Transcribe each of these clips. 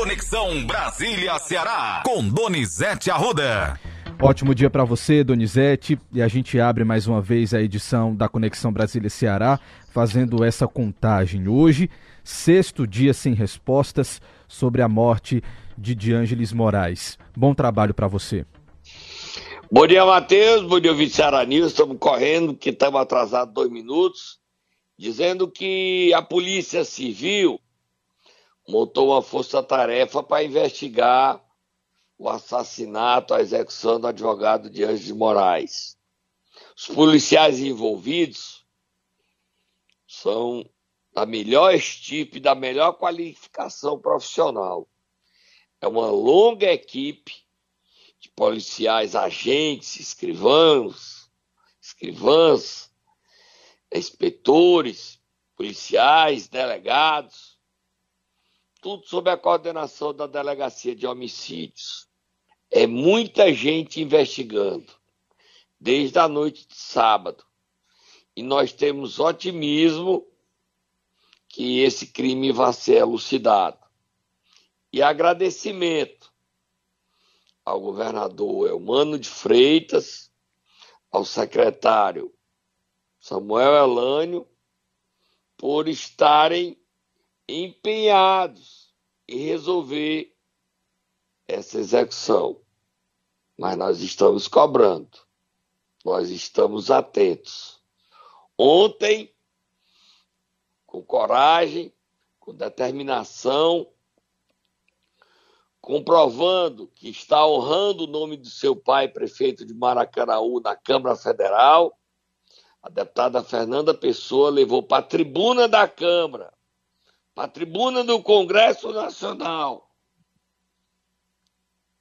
Conexão Brasília-Ceará, com Donizete Arruda. Ótimo dia para você, Donizete. E a gente abre mais uma vez a edição da Conexão Brasília-Ceará, fazendo essa contagem. Hoje, sexto dia sem respostas sobre a morte de Diângeles Moraes. Bom trabalho para você. Bom dia, Matheus. Bom dia, Vice News. Estamos correndo, que estamos atrasados dois minutos, dizendo que a Polícia Civil montou uma força-tarefa para investigar o assassinato, a execução do advogado de Anjos de Moraes. Os policiais envolvidos são da melhor estipe, da melhor qualificação profissional. É uma longa equipe de policiais, agentes, escrivãos, escrivãs, inspetores, policiais, delegados, tudo sob a coordenação da Delegacia de Homicídios. É muita gente investigando, desde a noite de sábado. E nós temos otimismo que esse crime vá ser elucidado. E agradecimento ao governador Elmano de Freitas, ao secretário Samuel Elânio, por estarem empenhados em resolver essa execução. Mas nós estamos cobrando, nós estamos atentos. Ontem, com coragem, com determinação, comprovando que está honrando o nome do seu pai, prefeito de Maracanaú, na Câmara Federal, a deputada Fernanda Pessoa levou para a tribuna da Câmara a tribuna do Congresso Nacional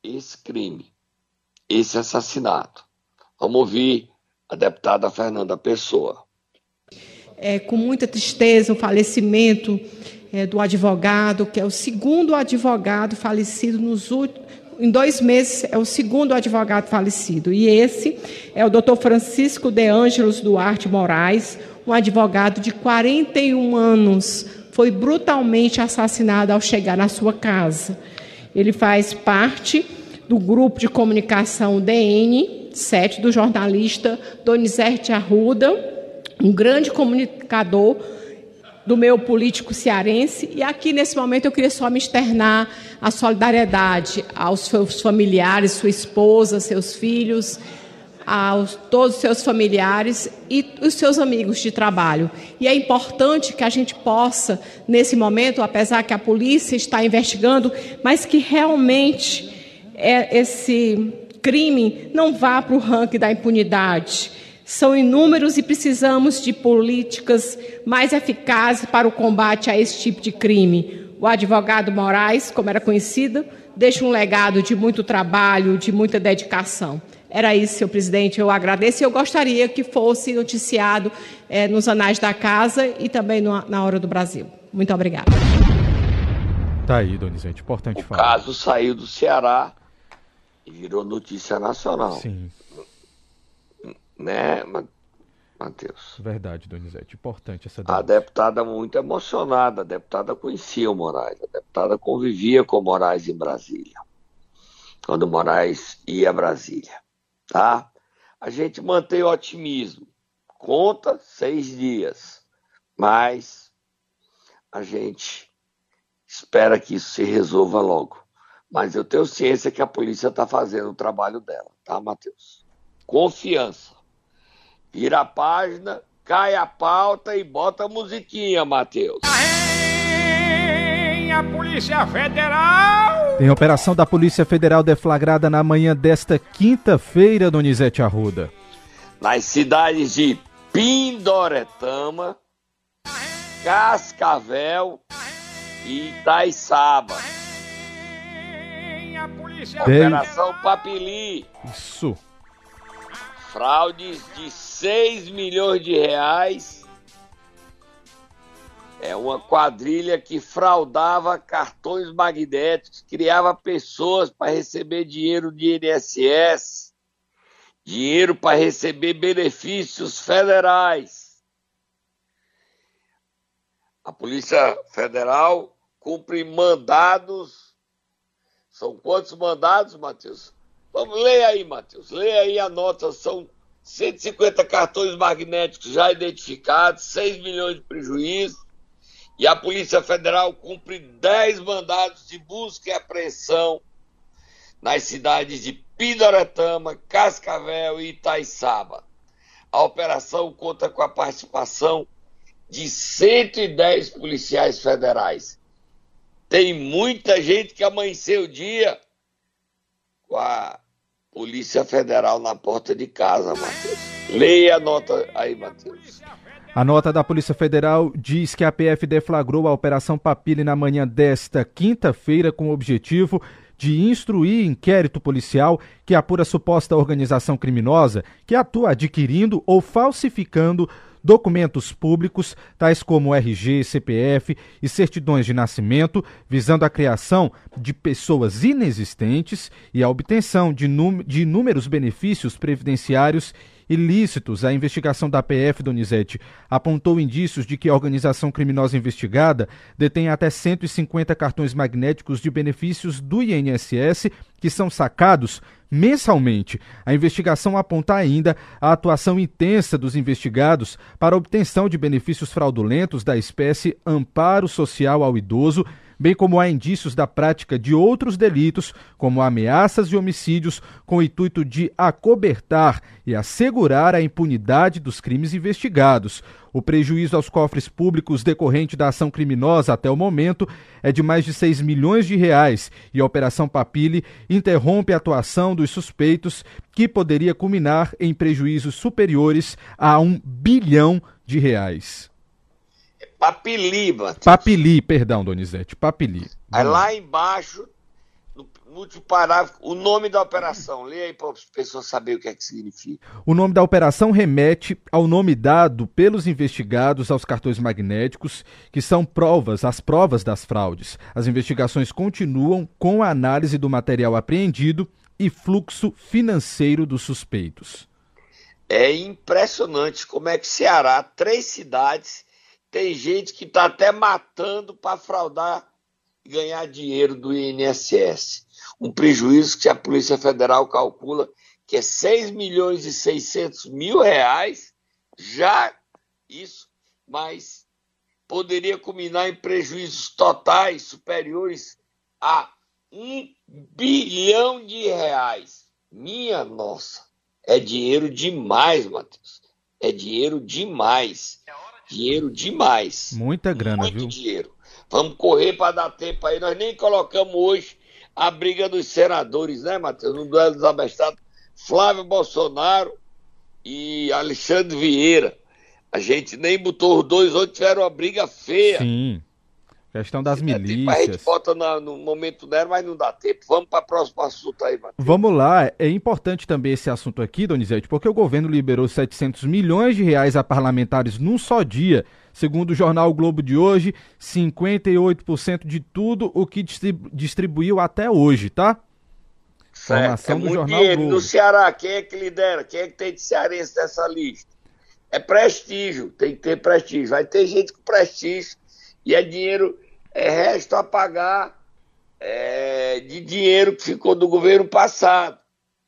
esse crime, esse assassinato. Vamos ouvir a deputada Fernanda Pessoa. É, com muita tristeza o falecimento é, do advogado, que é o segundo advogado falecido nos últimos. Em dois meses é o segundo advogado falecido. E esse é o doutor Francisco de Ângelos Duarte Moraes, um advogado de 41 anos, foi brutalmente assassinado ao chegar na sua casa. Ele faz parte do grupo de comunicação DN 7 do jornalista Donizete Arruda, um grande comunicador do meu político cearense. E aqui, nesse momento, eu queria só me externar a solidariedade aos seus familiares, sua esposa, seus filhos, a todos os seus familiares e os seus amigos de trabalho. E é importante que a gente possa, nesse momento, apesar que a polícia está investigando, mas que realmente é, esse crime não vá para o ranking da impunidade. São inúmeros e precisamos de políticas mais eficazes para o combate a esse tipo de crime. O advogado Moraes, como era conhecido, deixa um legado de muito trabalho, de muita dedicação. Era isso, senhor presidente. Eu agradeço e eu gostaria que fosse noticiado é, nos anais da casa e também no, na Hora do Brasil. Muito obrigada. Tá aí, Donizete. Importante o falar. O caso saiu do Ceará e virou notícia nacional. Sim. Né, Matheus? Verdade, Donizete. Importante essa denúncia. A deputada muito emocionada. A deputada conhecia o Moraes. A deputada convivia com o Moraes em Brasília. Quando o Moraes ia a Brasília tá? A gente mantém o otimismo. Conta seis dias, mas a gente espera que isso se resolva logo. Mas eu tenho ciência que a polícia está fazendo o trabalho dela, tá, Matheus? Confiança. Vira a página, cai a pauta e bota a musiquinha, Matheus. A Polícia Federal tem operação da Polícia Federal deflagrada na manhã desta quinta-feira, Donizete Arruda. Nas cidades de Pindoretama, Cascavel e Itaiçaba. Operação Papili. Isso. Fraudes de 6 milhões de reais é uma quadrilha que fraudava cartões magnéticos, criava pessoas para receber dinheiro de INSS, dinheiro para receber benefícios federais. A Polícia Federal cumpre mandados São quantos mandados, Matheus? Vamos ler aí, Matheus. Leia aí a nota. São 150 cartões magnéticos já identificados, 6 milhões de prejuízo. E a Polícia Federal cumpre 10 mandados de busca e apreensão nas cidades de Pindoretama, Cascavel e Itaiçaba. A operação conta com a participação de 110 policiais federais. Tem muita gente que amanheceu o dia com a Polícia Federal na porta de casa, Matheus. Leia a nota aí, Matheus. A nota da Polícia Federal diz que a PF deflagrou a Operação Papile na manhã desta quinta-feira com o objetivo de instruir inquérito policial que apura suposta organização criminosa que atua adquirindo ou falsificando documentos públicos, tais como RG, CPF e certidões de nascimento, visando a criação de pessoas inexistentes e a obtenção de, inúmeros benefícios previdenciários ilícitos. A investigação da PF Donizete apontou indícios de que a organização criminosa investigada detém até 150 cartões magnéticos de benefícios do INSS que são sacados mensalmente. A investigação aponta ainda a atuação intensa dos investigados para obtenção de benefícios fraudulentos da espécie amparo social ao idoso bem como há indícios da prática de outros delitos, como ameaças e homicídios, com o intuito de acobertar e assegurar a impunidade dos crimes investigados. O prejuízo aos cofres públicos decorrente da ação criminosa até o momento é de mais de 6 milhões de reais e a Operação Papile interrompe a atuação dos suspeitos, que poderia culminar em prejuízos superiores a um bilhão de reais. Papili, Matheus. Papili, perdão, Donizete, Papili. Aí lá embaixo, no último parágrafo, o nome da operação. Lê aí para as pessoas saberem o que é que significa. O nome da operação remete ao nome dado pelos investigados aos cartões magnéticos, que são provas, as provas das fraudes. As investigações continuam com a análise do material apreendido e fluxo financeiro dos suspeitos. É impressionante como é que Ceará, três cidades tem gente que está até matando para fraudar e ganhar dinheiro do INSS. Um prejuízo que a Polícia Federal calcula que é 6 milhões e 600 mil reais, já isso, mas poderia culminar em prejuízos totais superiores a um bilhão de reais. Minha nossa, é dinheiro demais, Matheus. É dinheiro demais. Dinheiro demais. Muita grana, Muito viu? dinheiro. Vamos correr para dar tempo aí. Nós nem colocamos hoje a briga dos senadores, né, Matheus? No duelo dos abestados. Flávio Bolsonaro e Alexandre Vieira. A gente nem botou os dois, hoje tiveram uma briga feia. Sim. Questão das É, tipo, A gente milícias. bota na- no momento dela, mas não dá tempo. Vamos para o próximo assunto aí, Matheus. Vamos lá, é importante também esse assunto aqui, Donizete, porque o governo liberou 700 milhões de reais a parlamentares num só dia. Segundo o jornal o Globo de hoje, 58% de tudo o que distribu- distribuiu até hoje, tá? Informação é do muito jornal dinheiro. Globo. No Ceará, quem é que lidera? Quem é que tem de cearense nessa lista? É prestígio, tem que ter prestígio. Vai ter gente com prestígio e é dinheiro, é resto a pagar é, de dinheiro que ficou do governo passado.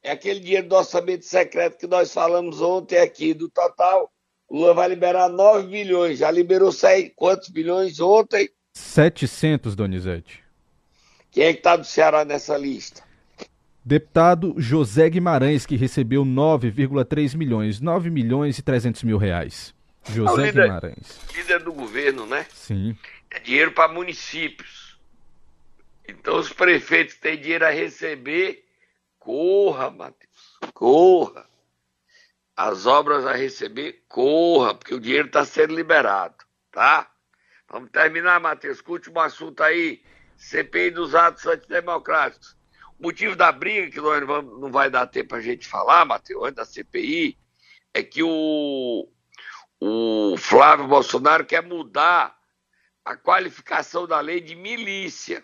É aquele dinheiro do orçamento secreto que nós falamos ontem aqui, do total. O Lula vai liberar 9 bilhões, já liberou 6, quantos bilhões ontem? 700, Donizete. Quem é que está do Ceará nessa lista? Deputado José Guimarães, que recebeu 9,3 milhões, 9 milhões e 300 mil reais. José líder. Guimarães. Líder do governo, né? Sim. é dinheiro para municípios. Então, os prefeitos têm dinheiro a receber, corra, Matheus, corra. As obras a receber, corra, porque o dinheiro está sendo liberado, tá? Vamos terminar, Matheus, com o último assunto aí, CPI dos atos antidemocráticos. O motivo da briga, que nós não vamos- não vai dar tempo a gente falar, Matheus, antes da CPI, é que o, o Flávio Bolsonaro quer mudar a qualificação da lei de milícia.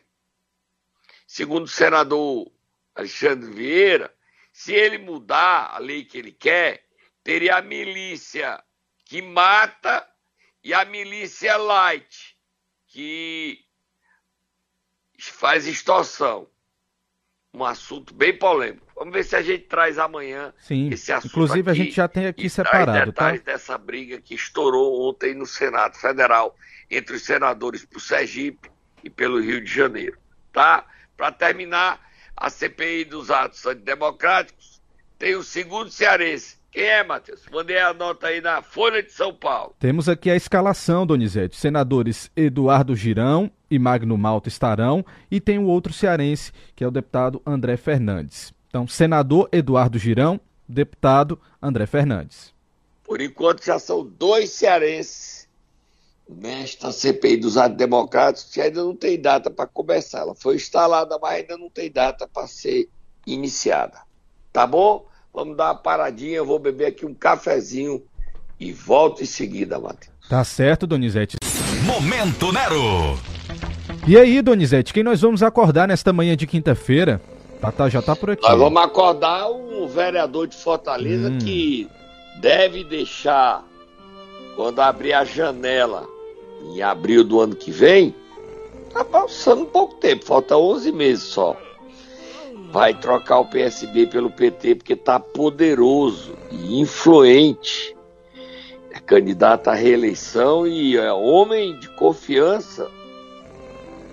Segundo o senador Alexandre Vieira, se ele mudar a lei que ele quer, teria a milícia que mata e a milícia light, que faz extorsão. Um assunto bem polêmico. Vamos ver se a gente traz amanhã Sim. esse assunto. Inclusive, aqui a gente já tem aqui separado, tá? detalhes dessa briga que estourou ontem no Senado Federal entre os senadores por Sergipe e pelo Rio de Janeiro. Tá? Para terminar, a CPI dos atos antidemocráticos tem o segundo cearense. Quem é, Matheus? Mandei a nota aí na Folha de São Paulo. Temos aqui a escalação, Donizete. Senadores Eduardo Girão e Magno Malta estarão, e tem o outro cearense, que é o deputado André Fernandes. Então, senador Eduardo Girão, deputado André Fernandes. Por enquanto já são dois cearenses nesta CPI dos atos democráticos que ainda não tem data para começar. Ela foi instalada, mas ainda não tem data para ser iniciada. Tá bom? Vamos dar uma paradinha, eu vou beber aqui um cafezinho e volto em seguida, Matheus. Tá certo, Donizete. Momento Nero. E aí, Donizete, quem nós vamos acordar nesta manhã de quinta-feira? Tata já tá por aqui. Nós vamos acordar um vereador de Fortaleza Hum. que deve deixar, quando abrir a janela em abril do ano que vem, tá passando pouco tempo, falta 11 meses só. Vai trocar o PSB pelo PT porque tá poderoso e influente. É candidato à reeleição e é homem de confiança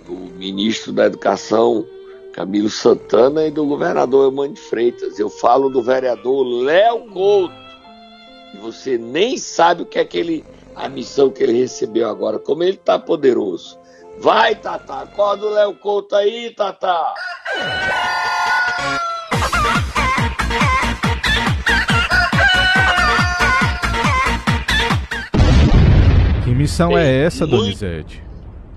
do ministro da Educação Camilo Santana e do governador Eumano de Freitas. Eu falo do vereador Léo Couto. E você nem sabe o que é que ele, a missão que ele recebeu agora, como ele tá poderoso. Vai, Tata, acorda o Léo Couto aí, Tata. Que missão é essa, Donizete?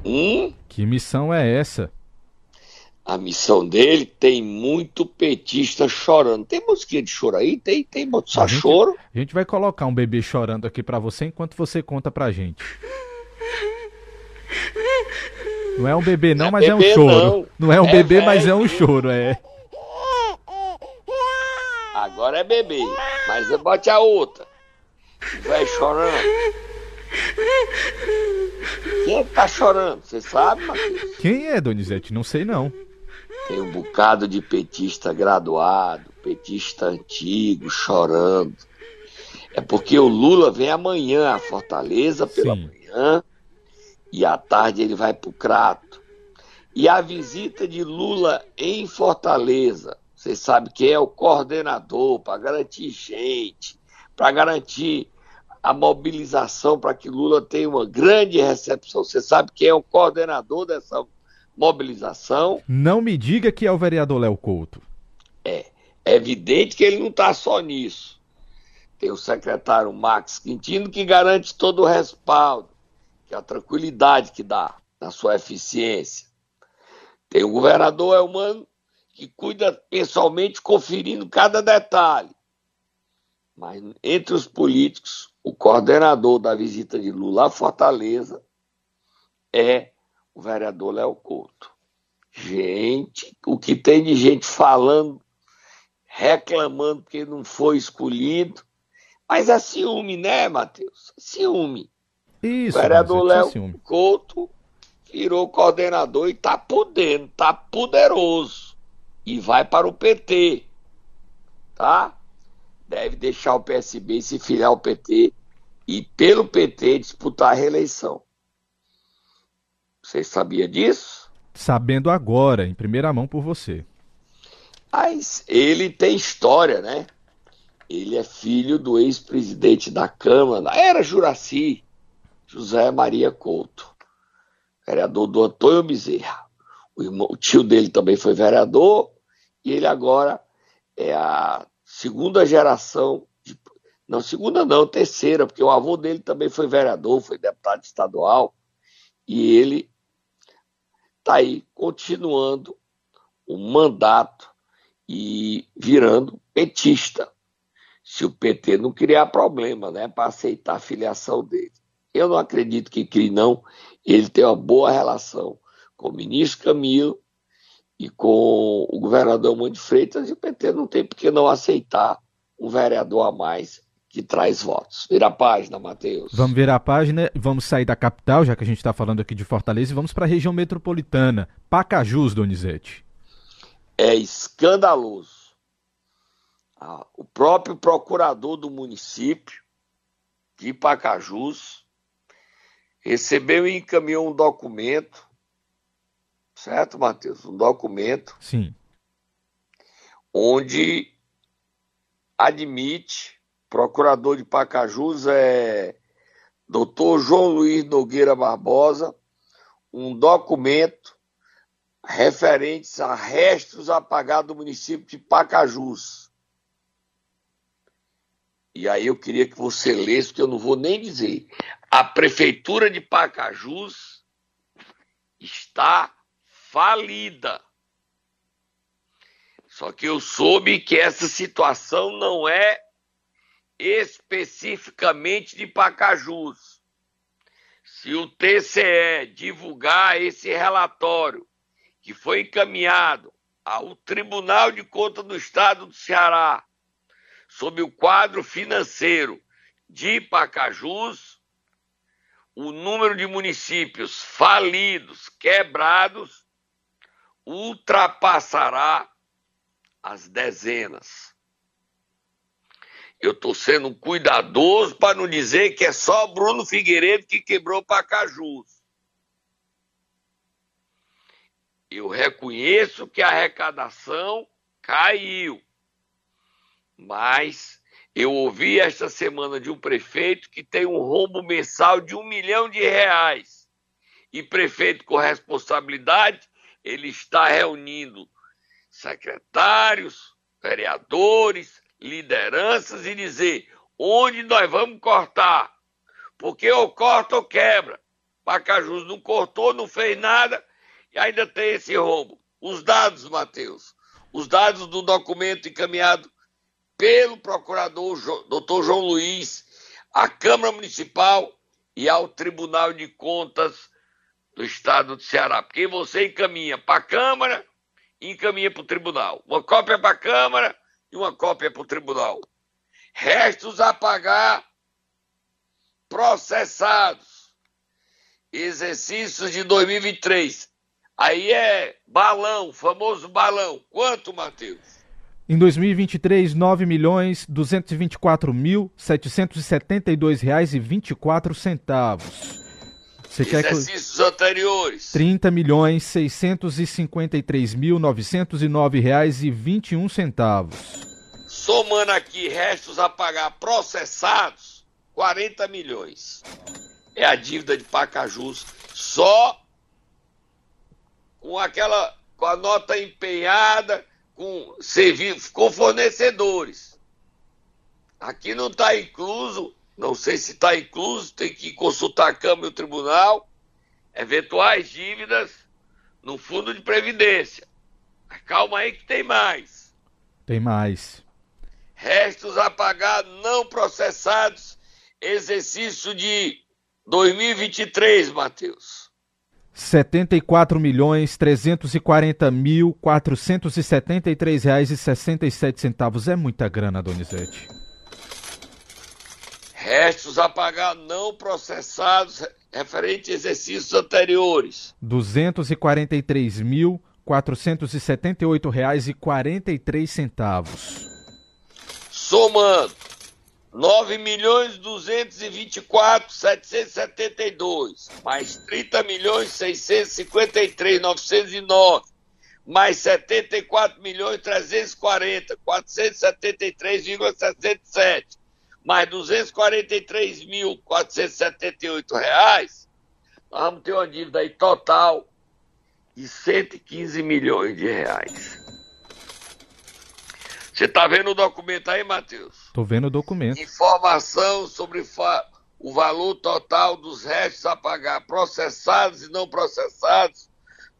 Hum? Que missão é essa? A missão dele tem muito petista chorando. Tem musiquinha de choro aí? Tem, tem só A gente- choro. A gente vai colocar um bebê chorando aqui pra você enquanto você conta pra gente. Não é um bebê não, é mas é um bebê, choro. não. Não é um É bebê, mas é um choro, é. Agora é bebê. Mas bote a outra. Vai chorando. Quem é que tá chorando? Você sabe, Matheus? Quem é, Donizete? Não sei não. Tem um bocado de petista graduado, petista antigo, chorando. É porque o Lula vem amanhã a Fortaleza pela Sim. manhã e à tarde ele vai pro Crato. E a visita de Lula em Fortaleza, você sabe quem é o coordenador para garantir gente, para garantir a mobilização para que Lula tenha uma grande recepção. Você sabe quem é o coordenador dessa mobilização? Não me diga que é o vereador Léo Couto. É evidente que ele não está só nisso. Tem o secretário Max Quintino que garante todo o respaldo, que é a tranquilidade que dá na sua eficiência. Tem o governador Elmano que cuida pessoalmente conferindo cada detalhe. Mas entre os políticos, o coordenador da visita de Lula à Fortaleza é o vereador Léo Couto. Gente, o que tem de gente falando reclamando porque não foi escolhido. Mas é ciúme, né, Matheus? Ciúme. Isso, o vereador sem Léo. Couto virou coordenador e tá podendo, tá poderoso. E vai para o PT. Tá? Deve deixar o PSB se filiar ao PT e pelo PT disputar a reeleição. Você sabia disso? Sabendo agora, em primeira mão por você. Mas ele tem história, né? Ele é filho do ex-presidente da Câmara, era Juraci, José Maria Couto, vereador do Antônio Bezerra. O, irmão- o tio dele também foi vereador e ele agora é a segunda geração, de- não, segunda não, terceira, porque o avô dele também foi vereador, foi deputado estadual e ele está aí continuando o mandato e virando petista. Se o PT não criar problema, né, para aceitar a filiação dele. Eu não acredito que crie, não. Ele tem uma boa relação com o ministro Camilo e com o governador Mano de Freitas, e o PT não tem por que não aceitar um vereador a mais que traz votos. Vira a página, Matheus. Vamos virar a página, vamos sair da capital, já que a gente está falando aqui de Fortaleza, e vamos para a região metropolitana. Pacajus, Donizete. é escandaloso. Ah, o próprio procurador do município de Pacajus recebeu e encaminhou um documento, certo, Matheus? Um documento. Sim. Onde admite, procurador de Pacajus é doutor João Luiz Nogueira Barbosa, um documento referentes a restos apagados do município de Pacajus. E aí eu queria que você lesse, porque eu não vou nem dizer. A prefeitura de Pacajus está falida. Só que eu soube que essa situação não é especificamente de Pacajus. Se o TCE divulgar esse relatório que foi encaminhado ao Tribunal de Contas do Estado do Ceará sobre o quadro financeiro de Pacajus, o número de municípios falidos, quebrados, ultrapassará as dezenas. Eu estou sendo cuidadoso para não dizer que é só Bruno Figueiredo que quebrou Pacajus. Eu reconheço que a arrecadação caiu. Mas eu ouvi esta semana de um prefeito que tem um rombo mensal de um milhão de reais. E prefeito com responsabilidade, ele está reunindo secretários, vereadores, lideranças e dizer onde nós vamos cortar. Porque ou corta ou quebra. Pacajus não cortou, não fez nada e ainda tem esse rombo. Os dados, Matheus, os dados do documento encaminhado pelo procurador doutor João Luiz à Câmara Municipal e ao Tribunal de Contas do Estado do Ceará. Porque você encaminha para a Câmara e encaminha para o Tribunal. Uma cópia para a Câmara e uma cópia para o Tribunal. Restos a pagar processados. Exercícios de 2023. Aí é balão, famoso balão. Quanto, Matheus? Em 2023, 9.224.772,24 reais e 24 centavos. Você Exercícios quer... anteriores. 30.653.909 reais e 21 centavos. Somando aqui restos a pagar processados, 40 milhões. É a dívida de Pacajus só com aquela com a nota empenhada com serviço, com fornecedores. Aqui não está incluso, não sei se está incluso, tem que consultar a Câmara e o Tribunal, eventuais dívidas no fundo de previdência. Calma aí que tem mais. Tem mais. Restos a pagar não processados, exercício de 2023, Matheus. 74 milhões 340 mil 473 reais e 67 centavos. É muita grana, Donizete. Restos a pagar não processados referente a exercícios anteriores. 243 mil 478 reais e 43 centavos. Somando 9 milhões 224 772, mais 30 milhões 653 909, mais 74 milhões 340 473,67, mais 243 mil 478 reais, nós vamos ter uma dívida aí total de 115 milhões de reais. Você está vendo o documento aí, Matheus? Estou vendo o documento. Informação sobre o valor total dos restos a pagar, processados e não processados,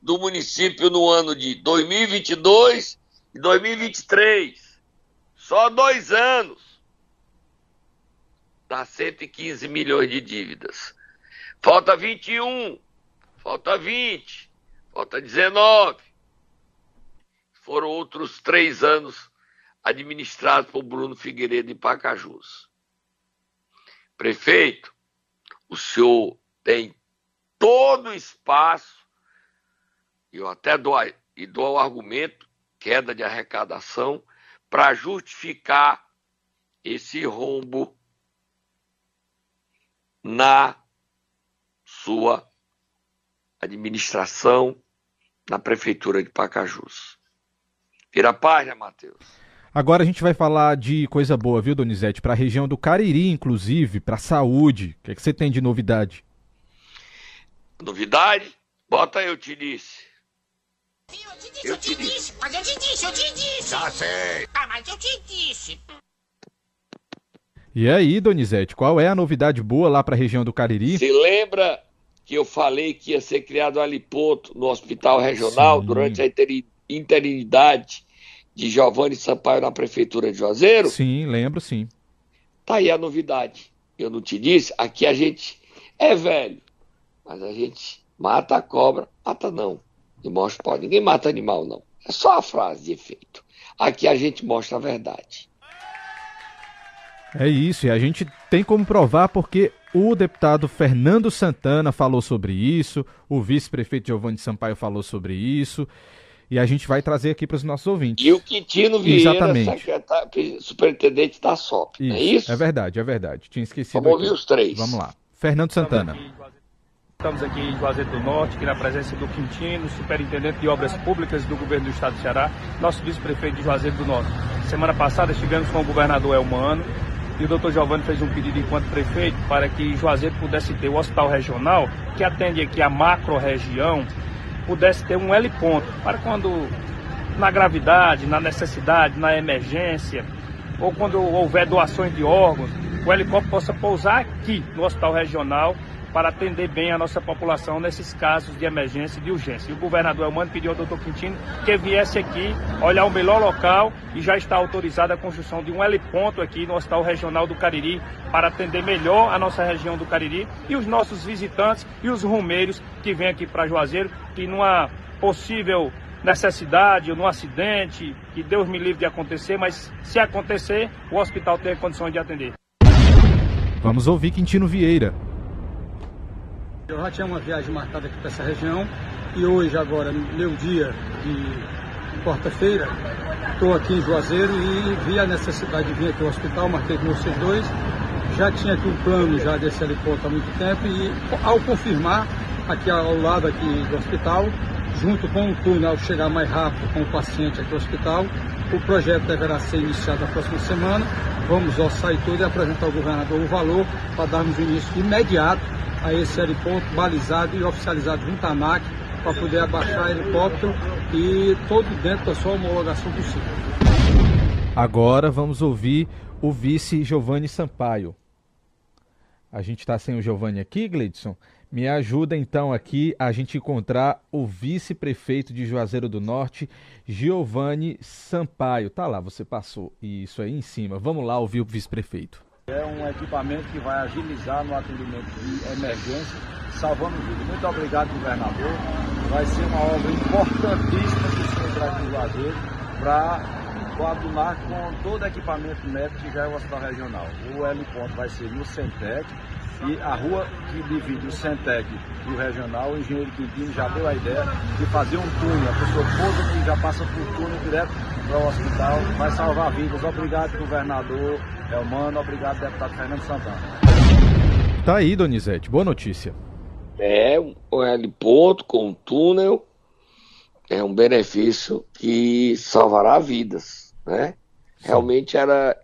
do município no ano de 2022 e 2023. Só dois anos. Dá 115 milhões de dívidas. Falta 21, falta 20, falta 19. Foram outros três anos administrado por Bruno Figueiredo de Pacajus. Prefeito, o senhor tem todo o espaço, e eu até dou, e dou o argumento queda de arrecadação para justificar esse rombo na sua administração na prefeitura de Pacajus. Vira a página, Matheus. Agora a gente vai falar de coisa boa, viu, Donizete? Para a região do Cariri, inclusive, para a saúde. O que, é que você tem de novidade? Novidade? Bota eu te disse. Eu te disse, eu te disse, mas eu te disse, eu te disse. Já sei. Ah, mas eu te disse. E aí, Donizete, qual é a novidade boa lá para a região do Cariri? Se lembra que eu falei que ia ser criado um heliponto no hospital regional Sim. durante a interinidade de Giovanni Sampaio na prefeitura de Juazeiro? Sim, lembro sim. Tá aí a novidade. Eu não te disse, aqui a gente é velho, mas a gente mata a cobra, mata não. E mostra pode. Ninguém mata animal, não. É só a frase de efeito. Aqui a gente mostra a verdade. É isso, e a gente tem como provar porque o deputado Fernando Santana falou sobre isso, o vice-prefeito Giovanni Sampaio falou sobre isso, e a gente vai trazer aqui para os nossos ouvintes. E o Quintino Vieira, Exatamente. superintendente da SOP, isso, é isso? É verdade, é verdade. Tinha esquecido. Vamos ouvir os três. Vamos lá. Fernando Santana. Estamos aqui em Juazeiro do Norte, aqui na presença do Quintino, superintendente de obras públicas do governo do estado do Ceará, nosso vice-prefeito de Juazeiro do Norte. Semana passada estivemos com o governador Elmano, e o doutor Giovanni fez um pedido enquanto prefeito para que Juazeiro pudesse ter o hospital regional, que atende aqui a macro-região, pudesse ter um L ponto, para quando na gravidade, na necessidade, na emergência, ou quando houver doações de órgãos, o helicóptero possa pousar aqui no hospital regional para atender bem a nossa população nesses casos de emergência e de urgência. E o governador Elmano pediu ao doutor Quintino que viesse aqui olhar o melhor local e já está autorizada a construção de um heliponto aqui no Hospital Regional do Cariri para atender melhor a nossa região do Cariri e os nossos visitantes e os rumeiros que vêm aqui para Juazeiro, que numa possível necessidade ou num acidente, que Deus me livre de acontecer, mas se acontecer, o hospital tem condições de atender. Vamos ouvir Quintino Vieira. Eu já tinha uma viagem marcada aqui para essa região e hoje, agora, meu dia de quarta-feira, estou aqui em Juazeiro e vi a necessidade de vir aqui ao hospital, marquei com vocês dois. Já tinha aqui um plano já desse heliponto há muito tempo e ao confirmar aqui ao lado aqui do hospital, junto com o túnel chegar mais rápido com o paciente aqui ao hospital, o projeto deverá ser iniciado na próxima semana. Vamos orçar e tudo e apresentar ao governador o valor para darmos início imediato a esse heliponto balizado e oficializado junto à ANAC para poder abaixar helicóptero e todo dentro da sua homologação possível. Agora vamos ouvir o vice Giovanni Sampaio. A gente está sem o Giovanni aqui, Gleidson. Me ajuda então aqui a gente encontrar o vice-prefeito de Juazeiro do Norte, Giovanni Sampaio. Tá lá, você passou isso aí em cima. Vamos lá ouvir o vice-prefeito. É um equipamento que vai agilizar no atendimento de emergência, salvando vidas. Muito obrigado, governador. Vai ser uma obra importantíssima que o senhor traz para o Juazeiro para coadunar com todo o equipamento médico que já é o hospital regional. O L ponto vai ser no Centec e a rua que divide o Centec e o regional, o engenheiro Quintino já deu a ideia de fazer um túnel. A pessoa toda que já passa por túnel direto para o hospital vai salvar vidas. Obrigado, governador. Humano, obrigado, deputado Fernando Santana. Tá aí, Donizete, boa notícia. É, um heliponto com um túnel é um benefício que salvará vidas, né? Sim. Realmente era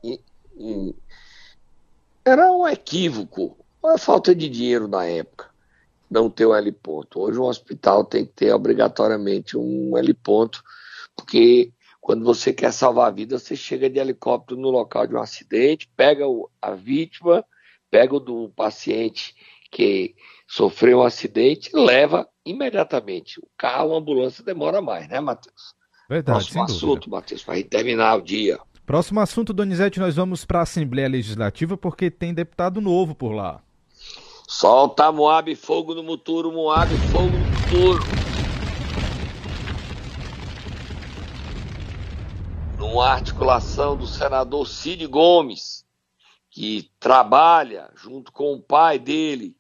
era um equívoco, uma falta de dinheiro na época, não ter um heliponto. Hoje um hospital tem que ter obrigatoriamente um heliponto, porque quando você quer salvar a vida, você chega de helicóptero no local de um acidente, pega a vítima, pega o do paciente que sofreu um acidente e leva imediatamente. O carro, a ambulância demora mais, né, Matheus? Verdade. Próximo assunto, Matheus, para terminar o dia. Próximo assunto, Donizete, nós vamos para a Assembleia Legislativa porque tem deputado novo por lá. Solta Moab, fogo no muturo, Moab, fogo no muturo. uma articulação do senador Cid Gomes, que trabalha junto com o pai dele,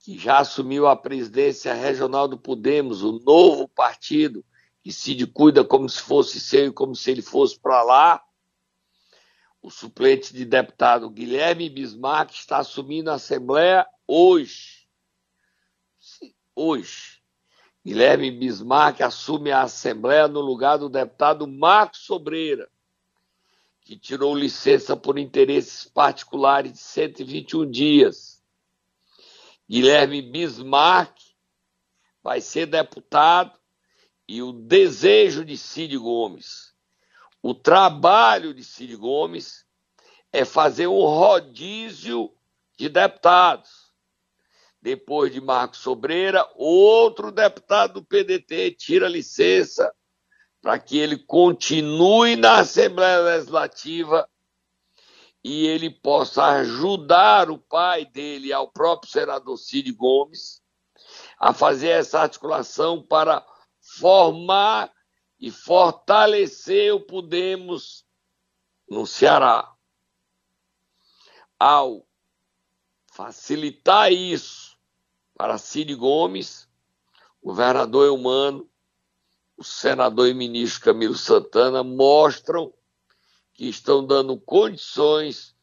que já assumiu a presidência regional do Podemos, o novo partido que Cid cuida como se fosse seu e como se ele fosse para lá. O suplente de deputado Guilherme Bismarck está assumindo a Assembleia hoje. Hoje. Guilherme Bismarck assume a Assembleia no lugar do deputado Marcos Sobreira, que tirou licença por interesses particulares de 121 dias. Guilherme Bismarck vai ser deputado e o desejo de Cid Gomes, o trabalho de Cid Gomes é fazer um rodízio de deputados. Depois de Marcos Sobreira, outro deputado do PDT tira licença para que ele continue na Assembleia Legislativa e ele possa ajudar o pai dele, ao próprio senador Cid Gomes, a fazer essa articulação para formar e fortalecer o Podemos no Ceará. Ao facilitar isso para Cid Gomes, o governador Eumano, o senador e ministro Camilo Santana mostram que estão dando condições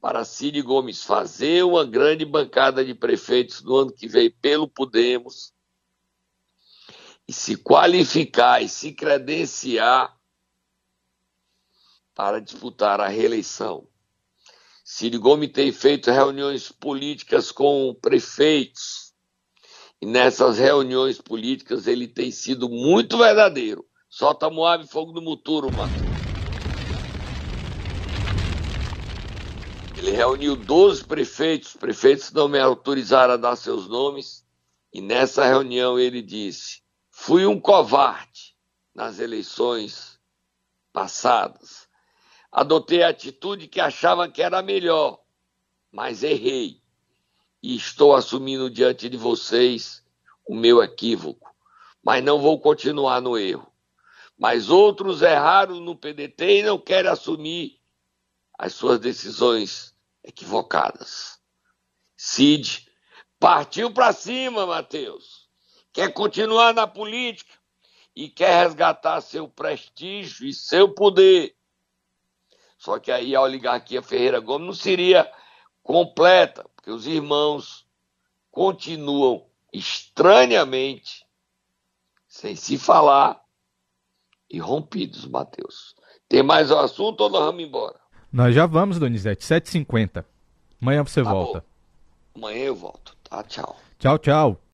para Cid Gomes fazer uma grande bancada de prefeitos no ano que vem pelo Podemos e se qualificar e se credenciar para disputar a reeleição. Ciro Gomes tem feito reuniões políticas com prefeitos. E nessas reuniões políticas ele tem sido muito verdadeiro. Solta Moab fogo no Muturo, mano. Ele reuniu 12 prefeitos, prefeitos não me autorizaram a dar seus nomes, e nessa reunião ele disse: Fui um covarde nas eleições passadas. Adotei a atitude que achava que era melhor, mas errei. E estou assumindo diante de vocês o meu equívoco. Mas não vou continuar no erro. Mas outros erraram no PDT e não querem assumir as suas decisões equivocadas. Cid partiu para cima, Mateus quer continuar na política e quer resgatar seu prestígio e seu poder. Só que aí a oligarquia Ferreira Gomes não seria completa, porque os irmãos continuam estranhamente sem se falar e rompidos, Mateus. Tem mais um assunto ou nós vamos embora? Nós já vamos, Donizete, 7h50. Amanhã você Tá volta. bom. Amanhã eu volto, tá? Tchau. Tchau, tchau.